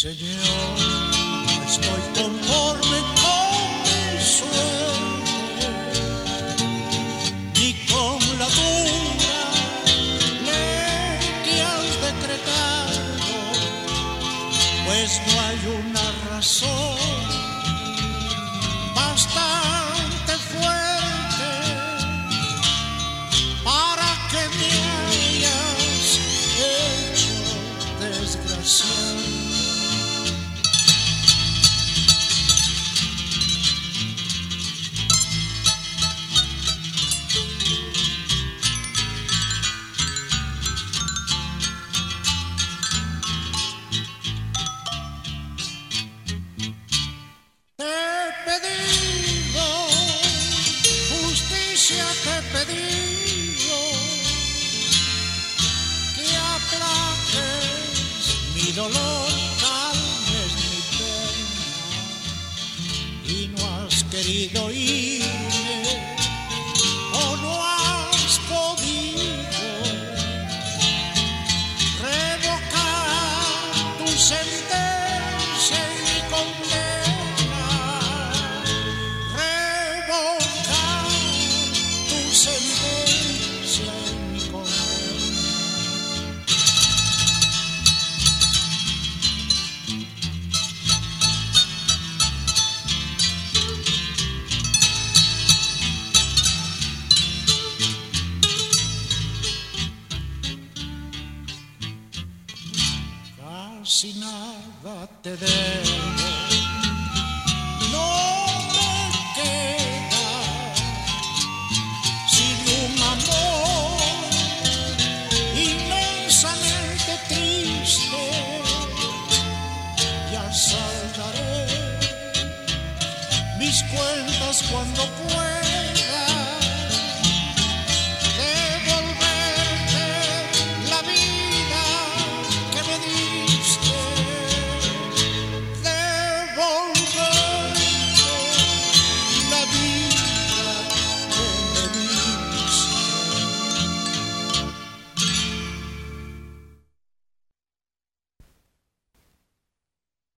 Señor, no estoy conforme con mi suerte, ni con la dura ley que has decretado, pues no hay una razón bastante fuerte para que me hayas hecho desgraciado. Te he pedido, que aplaques mi dolor, calmes mi pena, y no has querido irme, si nada te debo. No me queda sin un amor inmensamente triste. Ya saldaré mis cuentas cuando pueda.